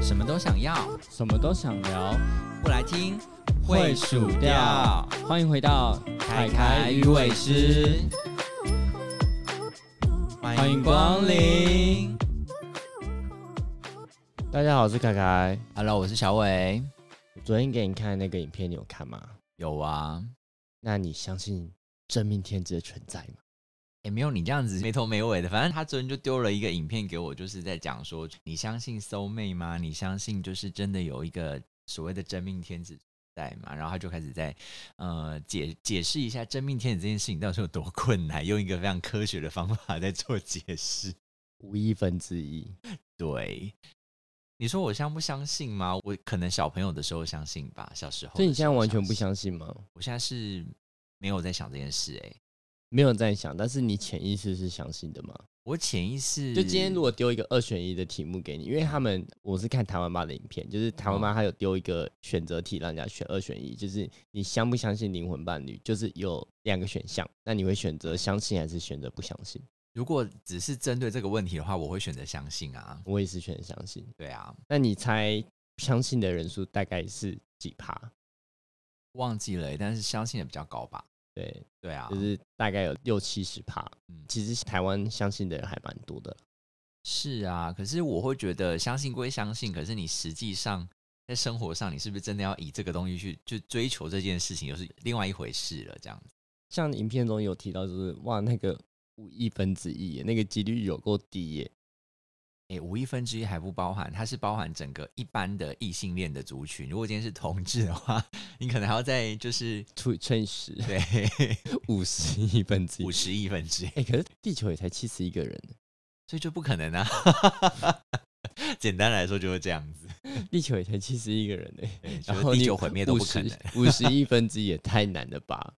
什么都想要，什么都想聊，不来听会数掉。欢迎回到凯凯鱼尾师，欢迎光临。大家好，我是凯凯。Hello，我是小伟。昨天给你看那个影片，你有看吗？有啊，那你相信真命天子的存在吗？也、没有你这样子没头没尾的。反正他昨天就丢了一个影片给我，就是在讲说，你相信 soul mate 吗？你相信就是真的有一个所谓的真命天子在吗？然后他就开始在呃解解释一下真命天子这件事情到底有多困难，用一个非常科学的方法在做解释。无一分之一。对，你说我相不相信吗？我可能小朋友的时候相信吧，小时候。所以你现在完全不相信吗？我现在是没有在想这件事、欸，没有在想，但是你潜意识是相信的吗？我潜意识就今天如果丢一个二选一的题目给你，因为他们我是看台湾妈的影片，就是台湾妈她有丢一个选择题让人家选二选一，就是你相不相信灵魂伴侣，就是有两个选项，那你会选择相信还是选择不相信？如果只是针对这个问题的话，我会选择相信啊。我也是选择相信。对啊，那你猜相信的人数大概是几趴？忘记了欸、但是相信的比较高吧。对，对啊，就是大概有六七十趴。嗯其实台湾相信的人还蛮多的。是啊。可是我会觉得相信归相信，可是你实际上在生活上，你是不是真的要以这个东西去去追求这件事情，又是另外一回事了。这样子，像影片中有提到，就是哇，那个五亿分之一耶，那个几率有够低耶。诶，五亿分之一还不包含，它是包含整个一般的异性恋的族群。如果今天是同志的话，你可能还要再就是除乘以十，对五十亿分之一五。十亿分之一。哎、可是地球也才七十一个人，所以就不可能啊。简单来说就是这样子，地球也才七十一个人呢。就是然后你地球毁灭都不可能。五十亿分之一也太难了吧？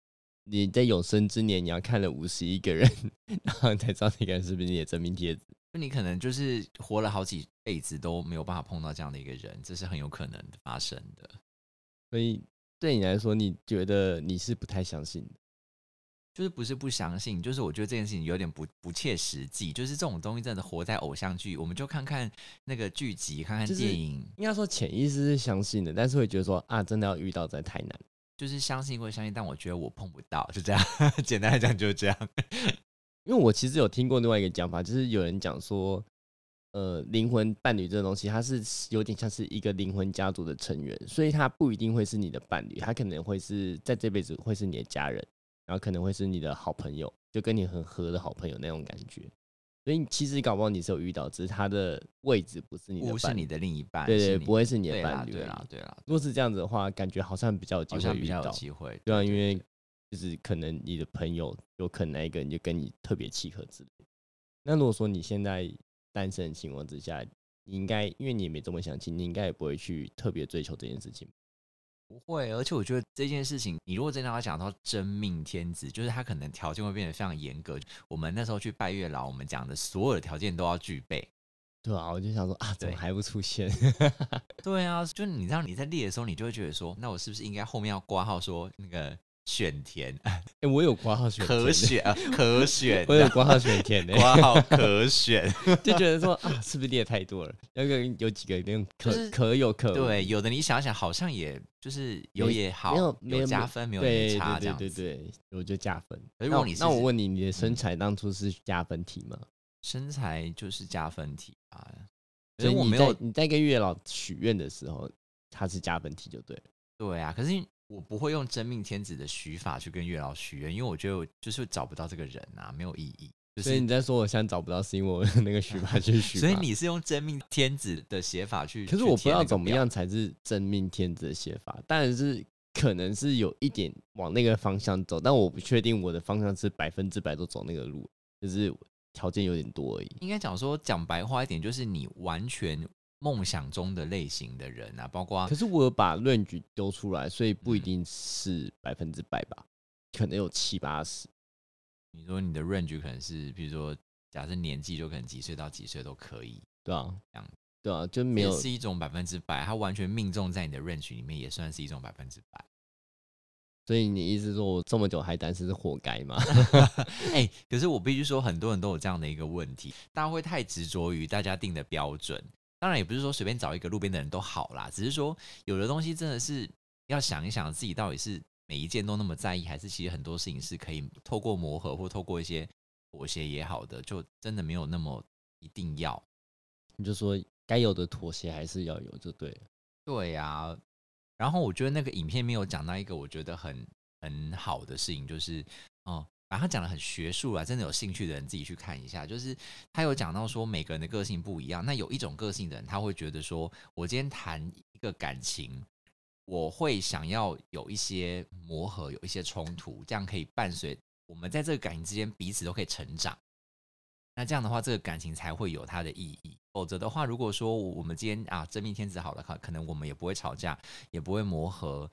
你在有生之年，你要看了五十一个人，然后才知道那个人是不是你的真命天子。那你可能就是活了好几辈子都没有办法碰到这样的一个人，这是很有可能发生的。所以对你来说，你觉得你是不太相信的？就是不是不相信，就是我觉得这件事情有点不不切实际。就是这种东西真的活在偶像剧，我们就看看那个剧集，看看就是电影，应该说潜意识是相信的，但是会觉得说啊，真的要遇到真的太难。就是相信归相信，但我觉得我碰不到，就这样。简单来讲就是这样。因为我其实有听过另外一个讲法，就是有人讲说，呃，灵魂伴侣这个东西，它是有点像是一个灵魂家族的成员，所以它不一定会是你的伴侣，他可能会是在这辈子会是你的家人，然后可能会是你的好朋友，就跟你很合的好朋友那种感觉。所以其实搞不好你是有遇到，只是他的位置不是你的是你的另一半，对对，不会是你的伴侣。对啦，对啦，如果是这样子的话，感觉好像比较有机会遇到。机会。对啊，因为就是可能你的朋友有可能那一个人就跟你特别契合之类。那如果说你现在单身的情况之下，你应该因为你也没这么相亲，你应该也不会去特别追求这件事情。不会，而且我觉得这件事情，你如果真的要讲到真命天子，就是他可能条件会变得非常严格。我们那时候去拜月老，我们讲的所有的条件都要具备。对啊，我就想说啊，怎么还不出现？对啊，就是你知道你在列的时候，你就会觉得说，那我是不是应该后面要挂号说那个选填哎、我有挂号选填可，选啊可选，我有挂号选填的，挂号可选。就觉得说啊，是不是列太多了？那个有几个那种可、就是可有可无对，有的你想想，好像也就是有也好，没有没有加分，没有也差这对对样子。对对，我就加分。如那我果你那我问你，你的身嗯材当初是加分题吗？身材就是加分题啊，所以我没有在你在跟月老许愿的时候，他是加分题就对了。对啊，可是我不会用真命天子的许法去跟月老许愿，因为我觉得我就是找不到这个人啊，没有意义。就是所以你在说我现在找不到，是因为我 那个许法去许 法。所以你是用真命天子的写法去，可是我不知道怎么样才是真命天子的写法，但是可能是有一点往那个方向走，但我不确定我的方向是百分之百都走那个路，就是条件有点多而已。应该讲说讲白话一点，就是你完全梦想中的类型的人啊，包括可是我有把论据丢出来，所以不一嗯定是百分之百吧，可能有七八十。你说你的 range 可能是，比如说假设年纪就可能几岁到几岁都可以，对啊这样，对啊，就没有是一种百分之百，它完全命中在你的 range 里面，也算是一种百分之百。所以你意思说我这么久还单身是活该吗？哎、可是我必须说，很多人都有这样的一个问题，大家会太执着于大家定的标准。当然，也不是说随便找一个路边的人都好啦，只是说有的东西真的是要想一想自己到底是每一件都那么在意，还是其实很多事情是可以透过磨合或透过一些妥协也好的，就真的没有那么一定要。你就说该有的妥协还是要有，就对了。对呀、然后我觉得那个影片没有讲到一个我觉得很很好的事情，就是哦，把他讲的很学术啊，真的有兴趣的人自己去看一下。就是他有讲到说每个人的个性不一样，那有一种个性的人，他会觉得说我今天谈一个感情，我会想要有一些磨合，有一些冲突，这样可以伴随我们在这个感情之间彼此都可以成长。那这样的话，这个感情才会有它的意义。否则的话，如果说我们今天啊真命天子好了，可可能我们也不会吵架，也不会磨合，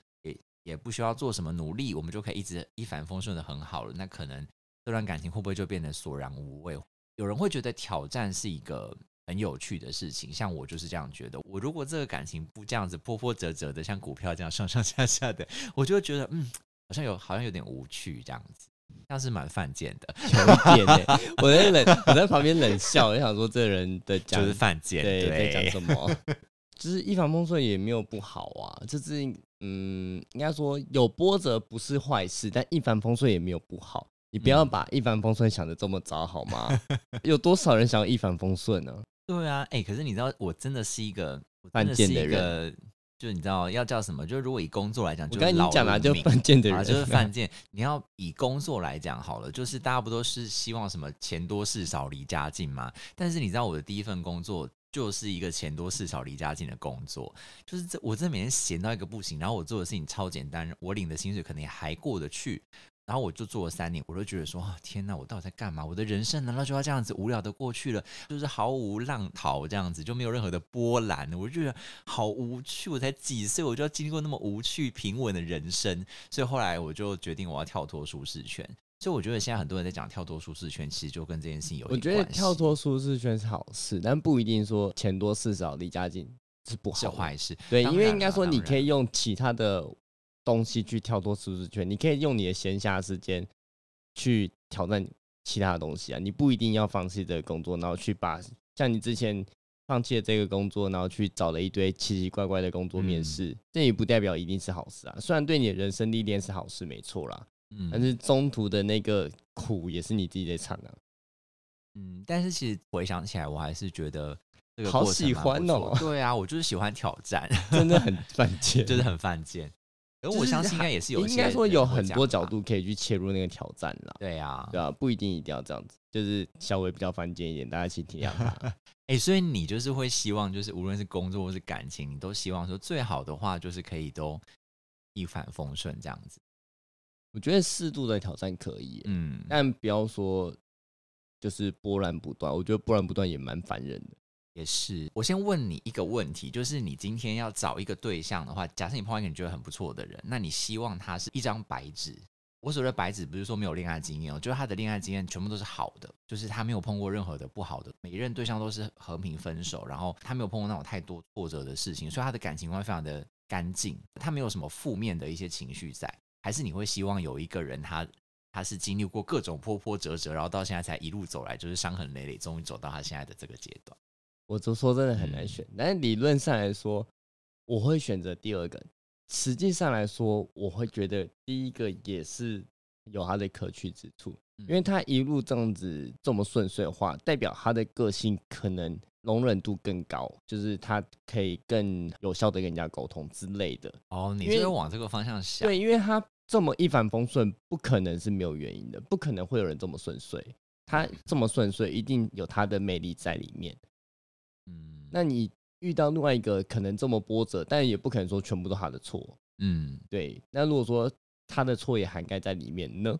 也也不需要做什么努力，我们就可以一直一帆风顺的很好了。那可能这段感情会不会就变得索然无味？有人会觉得挑战是一个很有趣的事情，像我就是这样觉得。我如果这个感情不这样子波波折折的，像股票这样上上下下的，我就会觉得嗯，好像有好像有点无趣这样子，像是蛮犯贱的，有一点呢、我在冷，我在旁边冷笑，我想说这人的讲就是犯贱，对在讲，什么？就是一帆风顺也没有不好啊，就是嗯，应该说有波折不是坏事，但一帆风顺也没有不好。你不要嗯把一帆风顺想的这么糟好吗？有多少人想要一帆风顺呢？对啊，哎、可是你知道，我真的是一个犯贱的人，就是你知道要叫什么？就是如果以工作来讲，我就是劳刚才已经讲了，就犯贱的人，就是 犯贱。你要以工作来讲好了，就是大家不都是希望什么钱多事少离家近吗？但是你知道我的第一份工作就是一个钱多事少离家近的工作，就是这我真的每天闲到一个不行，然后我做的事情超简单，我领的薪水可能也还过得去。然后我就做了三年，我都觉得说，天哪，我到底在干嘛？我的人生难道就要这样子无聊的过去了？就是毫无浪淘这样子，就没有任何的波澜，我就觉得好无趣。我才几岁，我就要经历过那么无趣平稳的人生，所以后来我就决定我要跳脱舒适圈。所以我觉得现在很多人在讲跳脱舒适圈，其实就跟这件事情有我觉得跳脱舒适圈是好事，但不一定说钱多事少离家近是不好坏事。对，因为应该说你可以用其他的东西去跳脱舒适圈，你可以用你的闲暇时间去挑战其他的东西啊。你不一定要放弃这个工作，然后去把像你之前放弃了这个工作，然后去找了一堆奇奇怪怪的工作面嗯试，这也不代表一定是好事啊。虽然对你的人生历练是好事，没错啦，嗯但是中途的那个苦也是你自己在尝啊。嗯，但是其实回想起来，我还是觉得这个好喜欢哦对啊，我就是喜欢挑战，真的很 犯贱，就是很犯贱。而我相信应该也是有一些应该说有很多角。度可以去切入那个挑战啦。对啊，对啊，不一定一定要这样子，就是稍微比较犯贱一点，大家请体谅他。哎、所以你就是会希望，就是无论是工作或是感情，你都希望说最好的话就是可以都一帆风顺这样子。我觉得适度的挑战可以，嗯，但不要说就是波澜不断。我觉得波澜不断也蛮烦人的。也是。我先问你一个问题，就是你今天要找一个对象的话，假设你碰到一个你觉得很不错的人，那你希望他是一张白纸。我所谓的白纸，不是说没有恋爱经验哦，就是他的恋爱经验全部都是好的，就是他没有碰过任何的不好的，每一任对象都是和平分手，然后他没有碰过那种太多挫折的事情，所以他的感情观非常的干净，他没有什么负面的一些情绪在。还是你会希望有一个人他他是经历过各种波波折折，然后到现在才一路走来，就是伤痕累累，终于走到他现在的这个阶段。我就说真的很难嗯选，但是理论上来说，我会选择第二个。实际上来说，我会觉得第一个也是有它的可取之处，嗯因为他一路这样子这么顺遂的话，代表他的个性可能容忍度更高，就是他可以更有效的跟人家沟通之类的。哦，你是往这个方向想，对，因为他这么一帆风顺，不可能是没有原因的，不可能会有人这么顺遂。他这么顺遂，一定有他的魅力在里面。嗯，那你遇到另外一个可能这么波折，但也不可能说全部都他的错。嗯，对，那如果说他的错也涵盖在里面呢？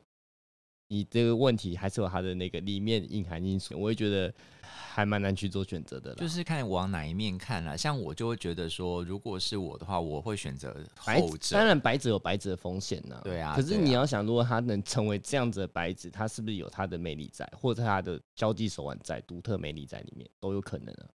你这个问题还是有它的那个里面隐含因素，我也觉得还蛮难去做选择的啦。就是看往哪一面看啦。像我就会觉得说，如果是我的话，我会选择白后者。当然白纸有白纸的风险呢、对啊可是对啊你要想，如果他能成为这样子的白纸，他是不是有他的魅力在，或者他的交际手腕在，独特魅力在里面，都有可能啊。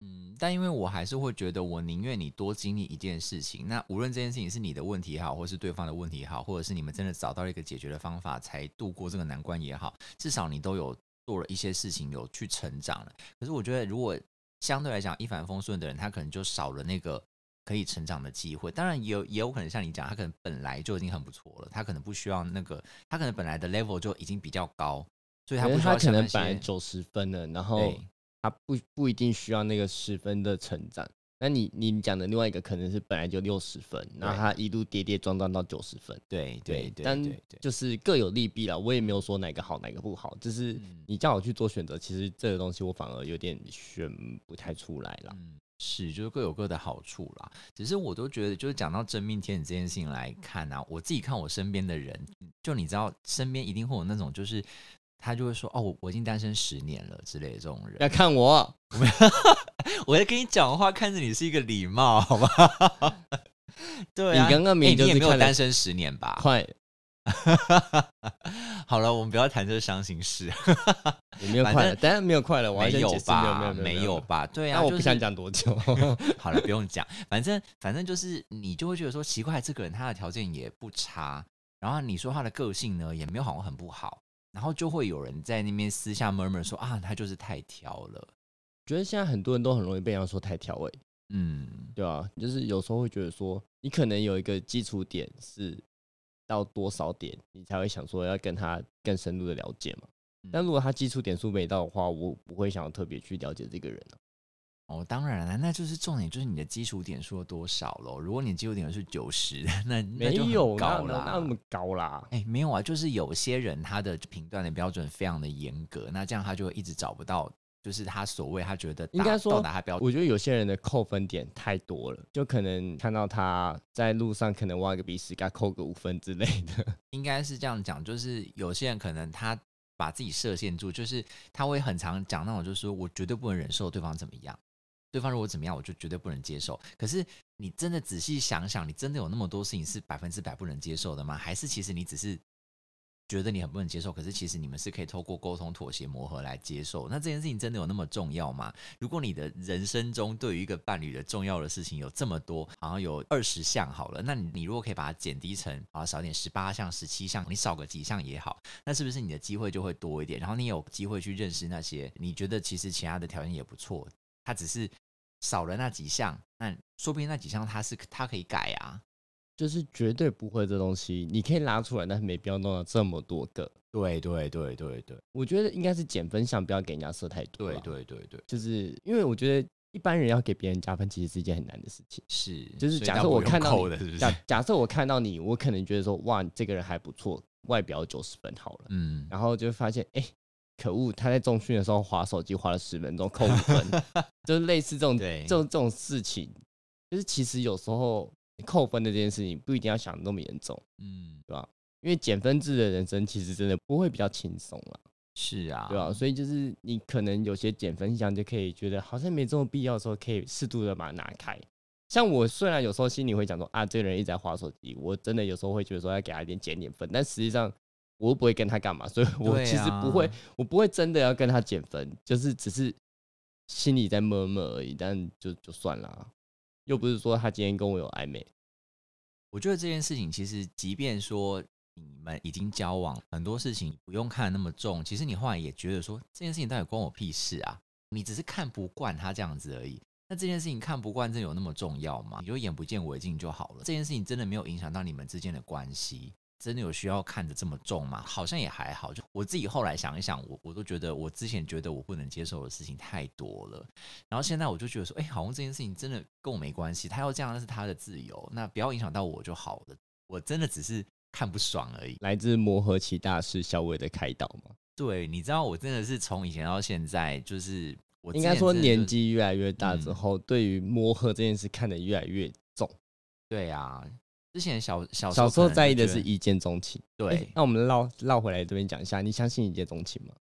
嗯，但因为我还是会觉得，我宁愿你多经历一件事情。那无论这件事情是你的问题也好，或是对方的问题也好，或者是你们真的找到了一个解决的方法，才度过这个难关也好，至少你都有做了一些事情，有去成长了。可是我觉得，如果相对来讲一帆风顺的人，他可能就少了那个可以成长的机会。当然，也有也有可能像你讲，他可能本来就已经很不错了，他可能不需要那个，他可能本来的 level 就已经比较高，所以他不需要他可能像那些本来九十分了，然后对他不不一定需要那个十分的成长。那你你讲的另外一个可能是本来就六十分，然后他一路跌跌撞撞到九十分。对对对但就是各有利弊啦。我也没有说哪个好哪个不好，就是嗯你叫我去做选择，其实这个东西我反而有点选不太出来了。嗯，是，就是各有各的好处啦。只是我都觉得，就是讲到真命天子这件事情来看啊，我自己看我身边的人，就你知道，身边一定会有那种，就是他就会说，哦，我我已经单身十年了之类的这种人。要看我，我在跟你讲话，看着你是一个礼貌，好吗？对啊，你刚刚明也没有单身十年吧？快 好了，我们不要谈这个伤心事。也没有快了，当然没有快了，我要没有先没有吧？没有。吧？对啊，我不就是想讲多久，好了，不用讲，反正反正就是你就会觉得说奇怪，这个人他的条件也不差，然后你说他的个性呢也没有好像很不好，然后就会有人在那边私下 murmur 说啊，他就是太挑了，觉得现在很多人都很容易被人家说太挑味，嗯，对啊，就是有时候会觉得说，你可能有一个基础点是到多少点，你才会想说要跟他更深入的了解嘛。嗯但如果他基础点数没到的话，我不会想要特别去了解这个人啊。哦，当然了，那就是重点就是你的基础点数有多少咯。如果你基础点是九十，那那没就有高啦。那么高啦。哎、没有啊，就是有些人他的评断的标准非常的严格，那这样他就会一直找不到，就是他所谓他觉得应该说到达他标准。我觉得有些人的扣分点太多了，就可能看到他在路上可能挖个鼻屎，给他扣个五分之类的。应该是这样讲，就是有些人可能他把自己设限住，就是他会很常讲那种，就是说我绝对不能忍受对方怎么样，对方如果怎么样，我就绝对不能接受。可是你真的仔细想想，你真的有那么多事情是百分之百不能接受的吗？还是其实你只是觉得你很不能接受，可是其实你们是可以透过沟通、妥协、磨合来接受？那这件事情真的有那么重要吗？如果你的人生中对于一个伴侣的重要的事情有这么多，好像有二十项好了，那你你如果可以把它减低成啊少点十八项、十七项，你少个几项也好，那是不是你的机会就会多一点？然后你有机会去认识那些你觉得其实其他的条件也不错，他只是少了那几项，那说不定那几项他是他可以改啊。就是绝对不会这东西，你可以拉出来，但是没必要弄到这么多个。对对对对对我觉得应该是减分项，不要给人家设太多。对，对对对，就是因为我觉得一般人要给别人加分，其实是一件很难的事情。是，就是假设我看到你扣的，是是？假假设我看到你，我可能觉得说，哇，这个人还不错，外表九十分好了，嗯，然后就会发现，哎、可恶，他在中训的时候划手机划了十分钟，扣五分，就是类似这种对。这种这种事情，就是其实有时候扣分的这件事情不一定要想得那么严重，嗯，对吧？因为减分制的人生其实真的不会比较轻松了，是啊，对吧、所以就是你可能有些减分项就可以觉得好像没这么必要的时候，可以适度的把它拿开。像我虽然有时候心里会讲说啊，这个人一直在划手机，我真的有时候会觉得说要给他一点减点分，但实际上我又不会跟他干嘛，所以我其实不会，啊我不会真的要跟他减分，就是只是心里在默默而已，但就就算了啊，又不是说他今天跟我有暧昧，我觉得这件事情其实，即便说你们已经交往，很多事情不用看得那么重。其实你后来也觉得说，这件事情到底关我屁事啊？你只是看不惯他这样子而已。那这件事情看不惯，真的有那么重要吗？你就眼不见为净就好了。这件事情真的没有影响到你们之间的关系，真的有需要看得这么重吗？好像也还好。就我自己后来想一想，我我都觉得我之前觉得我不能接受的事情太多了。然后现在我就觉得说，哎、好像这件事情真的跟我没关系，他要这样那是他的自由，那不要影响到我就好了。我真的只是看不爽而已。来自磨合期大师小伟的开导嘛。对，你知道我真的是从以前到现在，就是我应该说年纪越来越大之嗯后，对于磨合这件事看得越来越重。对啊，之前小小小时候在意的是一见钟情。对、诶那我们绕绕回来这边讲一下，你相信一见钟情吗？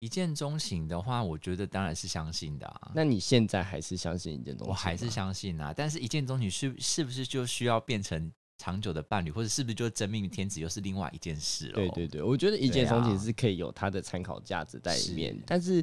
一见钟情的话，我觉得当然是相信的啊。那你现在还是相信一见钟情吗？我还是相信啊，但是一见钟情是是不是就需要变成长久的伴侣，或者是不是就真命天子，又是另外一件事了？对对对，我觉得一见钟情是可以有它的参考价值在里面，是但是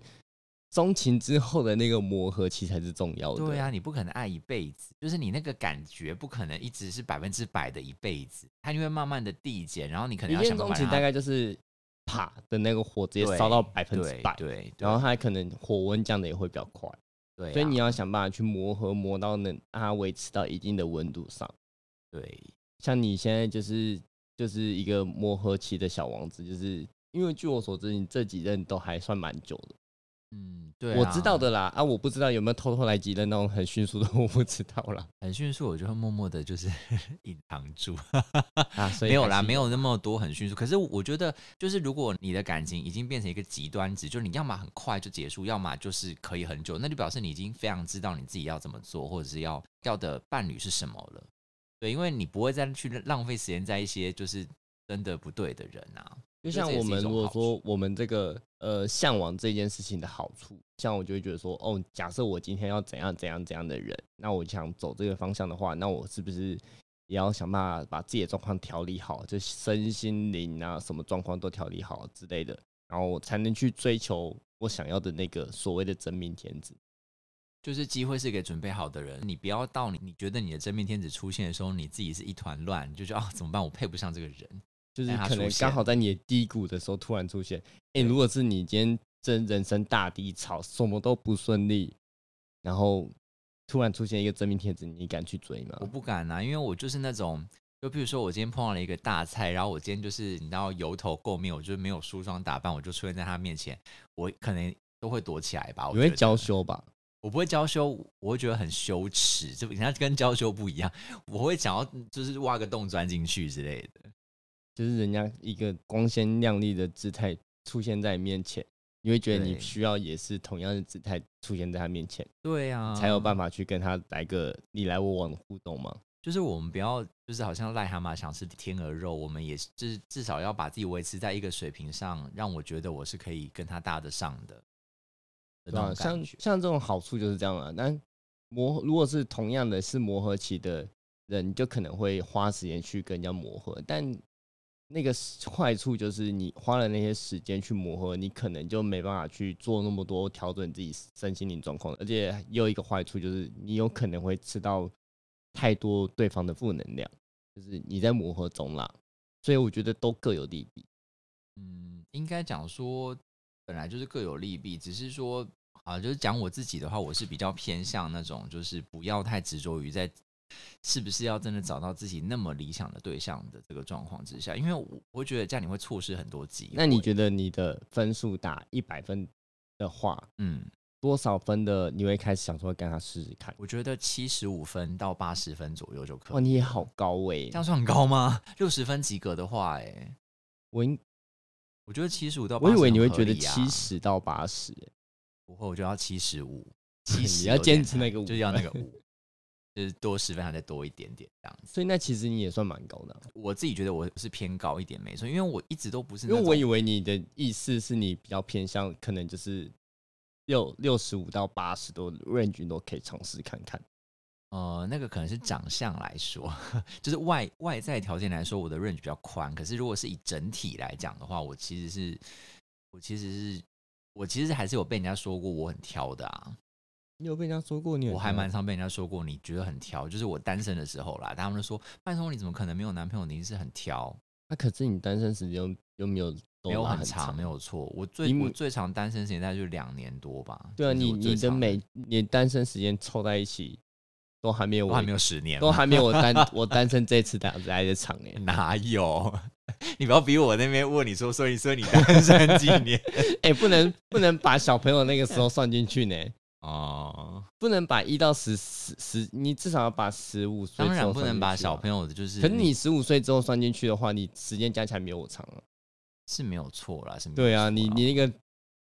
钟情之后的那个磨合期才是重要的。对啊，你不可能爱一辈子，就是你那个感觉不可能一直是百分之百的一辈子，它就会慢慢的递减，然后你可能一要见钟情大想办法让它概就是啪的那个火直接烧到百分之对百，对，然后它可能火温降的也会比较快，对啊，所以你要想办法去磨合，磨到能让它维持到一定的温度上。对像你现在就是就是一个磨合期的小王子，就是因为据我所知，你这几任都还算蛮久的。嗯对、我知道，的啦，啊，我不知道有没有偷偷来急的那种很迅速的，我不知道啦。很迅速，我就会默默的就是 隐藏住。啊，所以没有啦，没有那么多很迅速。可是我觉得，就是如果你的感情已经变成一个极端值，就是你要么很快就结束，要么就是可以很久，那就表示你已经非常知道你自己要怎么做，或者是要要的伴侣是什么了。对，因为你不会再去浪费时间在一些就是真的不对的人啊。就像我们如果说我们这个呃向往这件事情的好处，像我就会觉得说，哦，假设我今天要怎样怎样怎样的人，那我想走这个方向的话，那我是不是也要想办法把自己的状况调理好，就身心灵啊什么状况都调理好之类的，然后我才能去追求我想要的那个所谓的真命天子。就是机会是给准备好的人，你不要到你你觉得你的真命天子出现的时候，你自己是一团乱，你就觉得啊怎么办？我配不上这个人。就是可能刚好在你的低谷的时候突然出现。哎、对如果是你今天真人生大低潮，什么都不顺利，然后突然出现一个真命天子，你敢去追吗我？不敢啊，因为我就是那种，就比如说我今天碰到了一个大菜，然后我今天就是你知道油头垢面，我就是没有梳妆打扮，我就出现在他面前，我可能都会躲起来吧。你会娇羞吧？我不会娇羞，我会觉得很羞耻，就人家跟娇羞不一样，我会想要就是挖个洞钻进去之类的。就是人家一个光鲜亮丽的姿态出现在你面前，你会觉得你需要也是同样的姿态出现在他面前，对啊，才有办法去跟他来个你来我往的互动吗？就是我们不要，就是好像癞蛤蟆想吃天鹅肉，我们也是，就是至少要把自己维持在一个水平上，让我觉得我是可以跟他搭得上的。的像觉像这种好处就是这样啊。但磨如果是同样的是磨合期的人，你就可能会花时间去跟人家磨合，但那个坏处就是你花了那些时间去磨合，你可能就没办法去做那么多调整自己身心灵状况，而且也有一个坏处就是你有可能会吃到太多对方的负能量，就是你在磨合中啦。所以我觉得都各有利弊。嗯，应该讲说，本来就是各有利弊，只是说，啊，就是讲我自己的话，我是比较偏向那种，就是不要太执着于在是不是要真的找到自己那么理想的对象的这个状况之下，因为我我会觉得这样你会错失很多机会。那你觉得你的分数打一百分的话，嗯，多少分的你会开始想说跟他试试看？我觉得七十五分到八十分左右就可以。哇，你也好高哎、这样算很高吗？六十分及格的话、哎，我应我觉得七十五到80我以为你会觉得七，十到八十、欸，不会，我就要七十五，七十要坚持那个五就是要那个 五，就是多十分还再多一点点这样子。所以那其实你也算蛮高的啊、我自己觉得我是偏高一点，没错，因为我一直都不是因为那，我以为你的意思是你比较偏向，可能就是六六十五到八十多 range 都可以尝试看看。呃，那个可能是长相来说，就是外外在条件来说，我的 range 比较宽。可是如果是以整体来讲的话，我其实是，我其实是，我其实还是有被人家说过我很挑的啊。你有被人家说过你很我还挑蛮常被人家说过，你觉得很挑，就是我单身的时候啦，他们就说，拜托你怎么可能没有男朋友？你是很挑，那、可是你单身时间又又没有都没有拉很很长，没有错。我最你我最长单身时间大概就两年多吧。对啊，你你的每你单身时间凑在一起，都还没有我我还没有十年，都还没有我单我单身这次打来的长哎、哪有？你不要逼我那边问你说，所以所以你单身几年？哎、不能不能把小朋友那个时候算进去呢，哦，不能把一到十十十，你至少要把十五岁。当然不能把小。朋友的，就是可是你十五岁之后算进去的话，你时间加起来没有我长啊。是没有错啦，是没有对啊，你你那个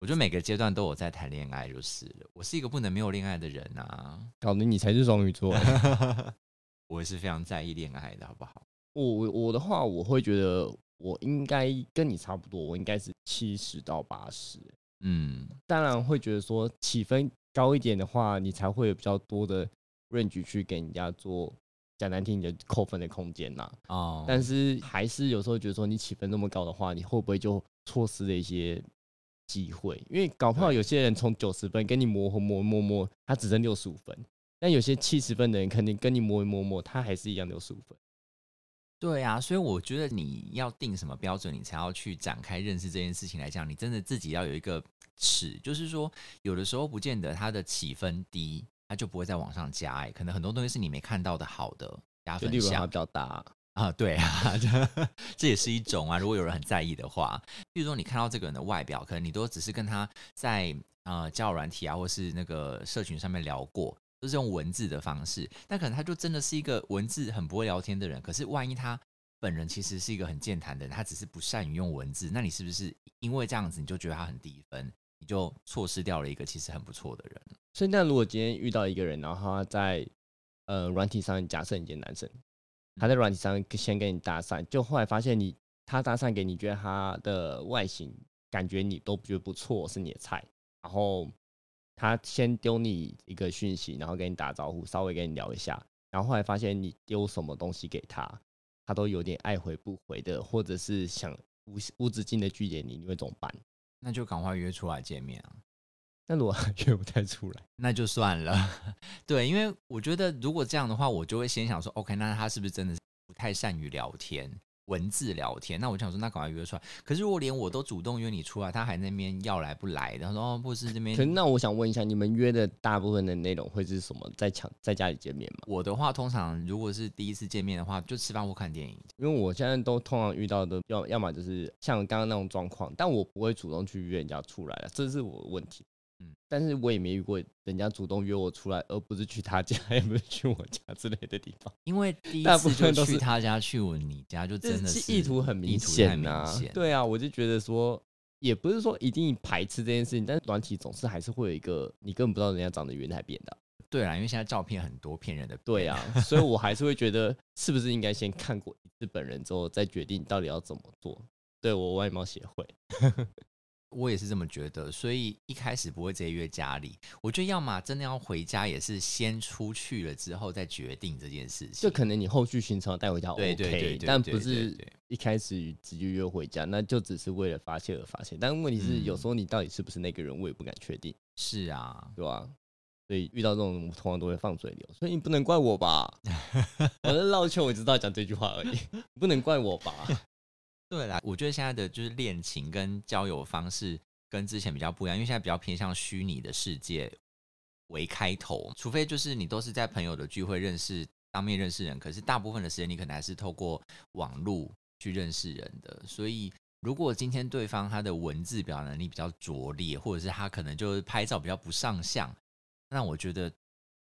我觉得每个阶段都有在谈恋爱就是了。我是一个不能没有恋爱的人啊，搞得你才是双鱼座欸。我也是非常在意恋爱的，好不好？我我我的话，我会觉得我应该跟你差不多，我应该是七十到八十。嗯，当然会觉得说起分高一点的话，你才会有比较多的 range 去给人家做讲难听你的扣分的空间呐。哦，但是还是有时候觉得说你起分那么高的话，你会不会就错失了一些机会，因为搞不好有些人从九十分跟你磨磨磨磨，他只剩六十五分；但有些七十分的人，肯定跟你磨一磨磨，他还是一样六十五分。对啊，所以我觉得你要定什么标准，你才要去展开认识这件事情来讲，你真的自己要有一个尺，就是说，有的时候不见得他的起分低，他就不会再往上加。哎，可能很多东西是你没看到的好的加分项比较大啊。对啊，这也是一种啊。如果有人很在意的话，比如说你看到这个人的外表，可能你都只是跟他在呃交友软体啊，或是那个社群上面聊过。都是用文字的方式，但可能他就真的是一个文字很不会聊天的人。可是万一他本人其实是一个很健谈的人，他只是不善于用文字，那你是不是因为这样子你就觉得他很低分，你就错失掉了一个其实很不错的人？所以，那如果今天遇到一个人，然后他在呃软体上，假设你是男生，他在软体上先跟你搭讪，就后来发现你他搭讪给你觉得他的外形感觉你都觉得不错，是你的菜，然后。他先丢你一个讯息，然后跟你打招呼，稍微跟你聊一下，然后后来发现你丢什么东西给他，他都有点爱回不回的，或者是想无无止境的拒绝你，你会怎么办？那就赶快约出来见面啊！那如果 约不太出来，那就算了。对，因为我觉得如果这样的话，我就会先想说，OK，那他是不是真的不太善于聊天？文字聊天，那我想说，那赶快约出来。可是如果连我都主动约你出来，他还那边要来不来？然后说哦，不是这边。可那我想问一下，你们约的大部分的内容会是什么？在抢在家里见面吗？我的话，通常如果是第一次见面的话，就吃饭或看电影。因为我现在都通常遇到的要要么就是像刚刚那种状况，但我不会主动去约人家出来了，这是我的问题。嗯，但是我也没遇过人家主动约我出来，而不是去他家，也不是去我家之类的地方。因为第一次就去他家，去我你家，就真的是意图很明显呐。对啊，我就觉得说，也不是说一定排斥这件事情，但是短期总是还是会有一个你根本不知道人家长得原来变的。对啊，因为现在照片很多骗人的。对啊，所以我还是会觉得，是不是应该先看过一次本人之后，再决定到底要怎么做？对我外貌协会。我也是这么觉得，所以一开始不会直接约家里。我觉得要么真的要回家，也是先出去了之后再决定这件事情。就可能你后续行程带回家，OK，但不是一开始直接约回家，那就只是为了发泄而发泄。但问题是，有时候你到底是不是那个人，我也不敢确定。是啊，对吧？所以遇到这种，通常都会放水流。所以你不能怪我吧？我是绕圈，我知道讲这句话而已，不能怪我吧？对啦，我觉得现在的就是恋情跟交友方式跟之前比较不一样，因为现在比较偏向虚拟的世界为开头，除非就是你都是在朋友的聚会认识，当面认识人，可是大部分的时间你可能还是透过网络去认识人的。所以如果今天对方他的文字表达能力比较拙劣，或者是他可能就是拍照比较不上相，那我觉得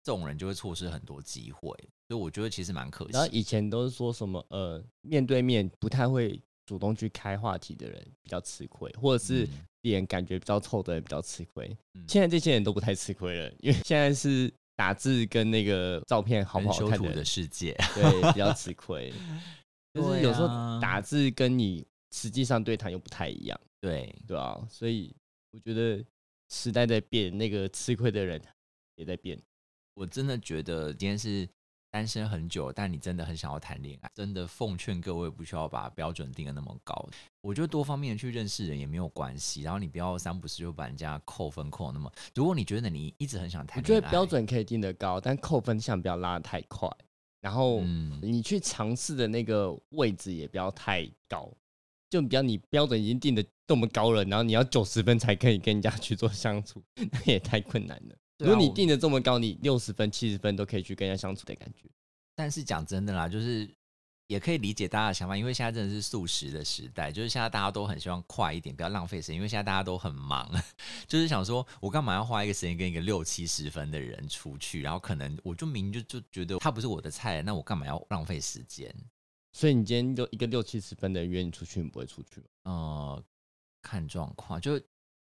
这种人就会错失很多机会。所以我觉得其实蛮可惜。然后以前都是说什么呃面对面不太会。主动去开话题的人比较吃亏，或者是脸感觉比较臭的人比较吃亏。现在这些人都不太吃亏了，因为现在是打字跟那个照片好不好看的世界，对，比较吃亏。就是有时候打字跟你实际上对谈又不太一样，对对啊，所以我觉得时代在变，那个吃亏的人也在变。我真的觉得今天是。单身很久，但你真的很想要谈恋爱，真的奉劝各位不需要把标准定的那么高。我觉得多方面的去认识人也没有关系，然后你不要三不四就把人家扣分扣那么。如果你觉得你一直很想谈，我觉得标准可以定得高，但扣分项不要拉得太快。然后你去尝试的那个位置也不要太高，就比较你标准已经定的这么高了，然后你要九十分才可以跟人家去做相处，那也太困难了。如果你定的这么高，你六十分、七十分都可以去跟人家相处的感觉。但是讲真的啦，就是也可以理解大家的想法，因为现在真的是速食的时代，就是现在大家都很希望快一点，不要浪费时间。因为现在大家都很忙，就是想说我干嘛要花一个时间跟一个六七十分的人出去？然后可能我就明就就觉得他不是我的菜，那我干嘛要浪费时间？所以你今天就一个六七十分的人约你出去，你不会出去吗？呃，看状况就。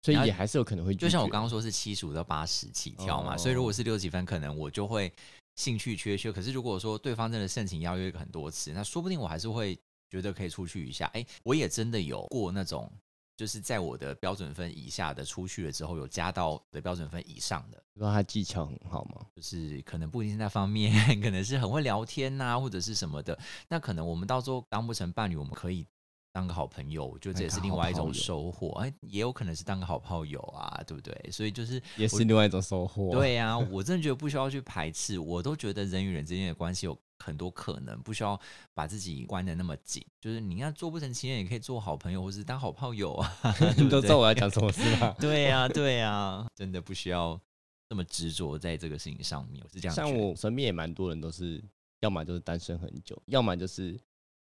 所以也还是有可能会，就像我刚刚说是七十五到八十起跳嘛，所以如果是六十几分，可能我就会兴趣缺缺。可是如果说对方真的盛情邀约很多次，那说不定我还是会觉得可以出去一下。哎，我也真的有过那种，就是在我的标准分以下的出去了之后，有加到的标准分以上的。说他技巧很好吗？就是可能不一定是那方面，可能是很会聊天呐，或者是什么的。那可能我们到时候当不成伴侣，我们可以当个好朋友，我觉得这也是另外一种收获。哎，也有可能是当个好炮友啊，对不对？所以就是也是另外一种收获。，对啊，我真的觉得不需要去排斥，我都觉得人与人之间的关系有很多可能，不需要把自己关的那么紧。就是你要做不成情人，也可以做好朋友，或是当好炮友啊。你都知道我要讲什么事吗？对呀、对呀、真的不需要这么执着在这个事情上面。我是这样，像我身边也蛮多人都是，要么就是单身很久，要么就是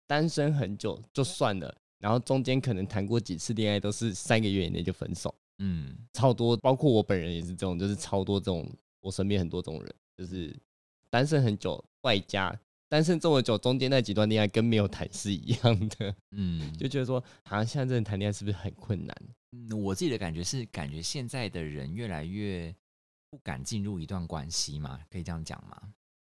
单身很久就算了，然后中间可能谈过几次恋爱，都是三个月以内就分手，嗯，超多。包括我本人也是这种，就是超多这种，我身边很多这种人，就是单身很久，外加单身这么久，中间那几段恋爱跟没有谈是一样的，嗯，就觉得说，好像现在这人谈恋爱是不是很困难？嗯我自己的感觉是，感觉现在的人越来越不敢进入一段关系嘛，可以这样讲吗？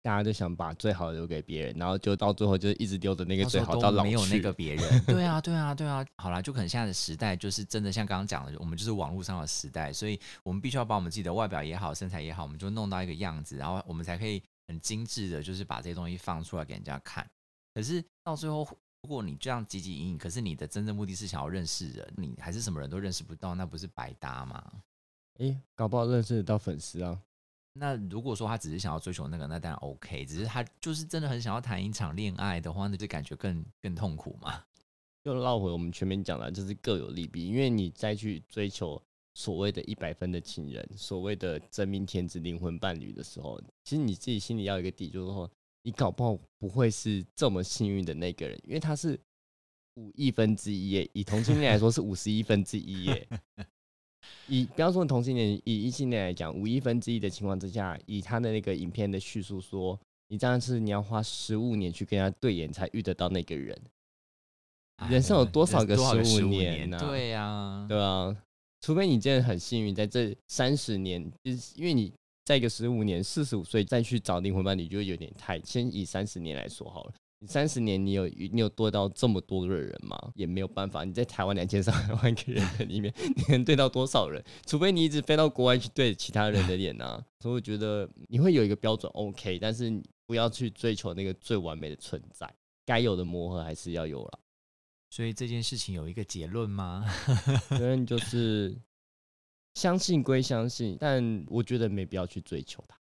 大家就想把最好的留给别人，然后就到最后就是一直丢着那个最好到老去。没有那个别人。对啊，对啊，对啊。好啦，就可能现在的时代就是真的像刚刚讲的，我们就是网络上的时代，所以我们必须要把我们自己的外表也好、身材也好，我们就弄到一个样子，然后我们才可以很精致的，就是把这些东西放出来给人家看。可是到最后，如果你这样汲汲营营，可是你的真正目的是想要认识人，你还是什么人都认识不到，那不是白搭吗？哎、搞不好认识得到粉丝啊。那如果说他只是想要追求那个，那当然 OK。只是他就是真的很想要谈一场恋爱的话，那就感觉更更痛苦嘛。又绕回我们前面讲了，就是各有利弊。因为你再去追求所谓的一百分的情人，所谓的真命天子、灵魂伴侣的时候，其实你自己心里要有一个底，就是说，你搞不好不会是这么幸运的那个人，因为他是五亿分之一耶，以同性恋来说是五十亿分之一耶。以不要说同性恋，以异性恋来讲，五亿分之一的情况之下，以他的那个影片的叙述说，你这样是你要花十五年去跟他对眼才遇得到那个人。人生有多少个15 15年呢啊对呀、对啊，除非你真的很幸运，在这三十年，就是因为你在一个十五年、四十五岁再去找灵魂伴侣，就有点太。先以三十年来说好了，你三十年你有你有多到这么多的人吗？也没有办法。你在台湾两千三百万个人的里面，你能对到多少人？除非你一直飞到国外去对其他人的脸啊。所以我觉得你会有一个标准 OK，但是你不要去追求那个最完美的存在，该有的磨合还是要有了。所以这件事情有一个结论吗？结论就是相信归相信，但我觉得没必要去追求它。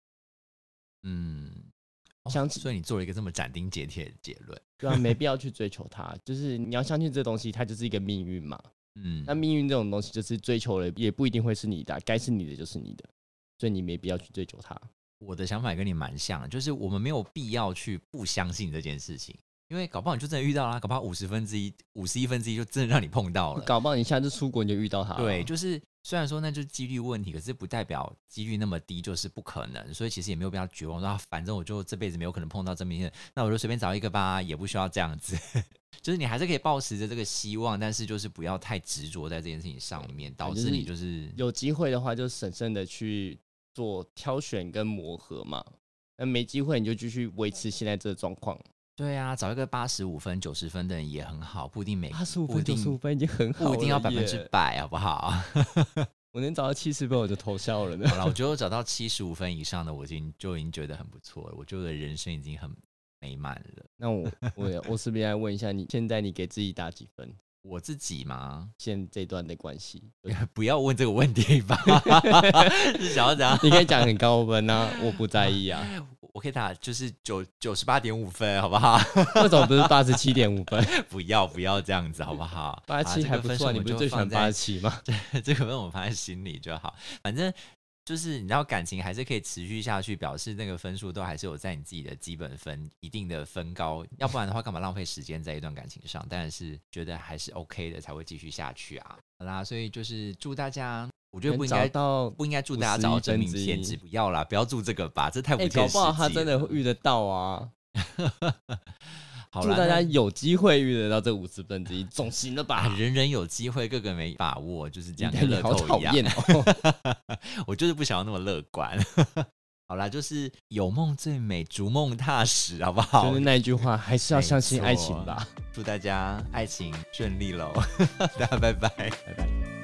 嗯，哦相信所以你做了一个这么斩钉截铁的结论。对啊，没必要去追求它。就是你要相信这东西，它就是一个命运嘛。嗯，那命运这种东西，就是追求了也不一定会是你的啊，该是你的就是你的，所以你没必要去追求它。我的想法也跟你蛮像，就是我们没有必要去不相信这件事情，因为搞不好你就真的遇到了，搞不好五十分之一、五十一分之一就真的让你碰到了。搞不好你下次出国你就遇到他了。对，就是虽然说那就是几率问题，可是不代表几率那么低就是不可能，所以其实也没有必要绝望，说、啊、反正我就这辈子没有可能碰到真命天子，那我就随便找一个吧，也不需要这样子。就是你还是可以抱持着这个希望，但是就是不要太执着在这件事情上面，导致你就是有机会的话，就审慎的去做挑选跟磨合嘛。那没机会，你就继续维持现在这个状况。对啊，找一个八十五分、九十分的人也很好，不一定每八十五分、九十五分已经很好了不一定要百分之百，好不好？我能找到七十分我就偷笑了呢。好了，我觉得我找到七十五分以上的，我已经就已经觉得很不错了。我觉得人生已经很美满了。那我我我是不是要问一下你，现在你给自己打几分？我自己嘛，现这段的关系，不要问这个问题吧，是想要怎样？你可以讲很高分啊，我不在意啊。我可以打就是九九十八点五分，好不好？为什么不是八十七点五分？不要不要这样子，好不好？八十七还不错啊，你不是最喜欢八十七吗？对这个分我放在心里就好，反正就是你知道感情还是可以持续下去，表示那个分数都还是有在你自己的基本分一定的分高，要不然的话干嘛浪费时间在一段感情上？当然是觉得还是 OK 的才会继续下去啊。好啦，所以就是祝大家，我觉得不应该到不应该祝大家找到真命天子，不要啦，不要祝这个吧，这太不哎、切实际了。搞不好他真的会遇得到啊！好啦祝大家有机会遇得到这五十分之一，总行了吧？啊，人人有机会，个个没把握，就是这样，跟乐你好透一样。讨厌哦！我就是不想要那么乐观。好啦，就是有梦最美，逐梦踏实，好不好？就是那句话，还是要相信爱情吧。祝大家爱情顺利喽！大家拜拜，拜拜。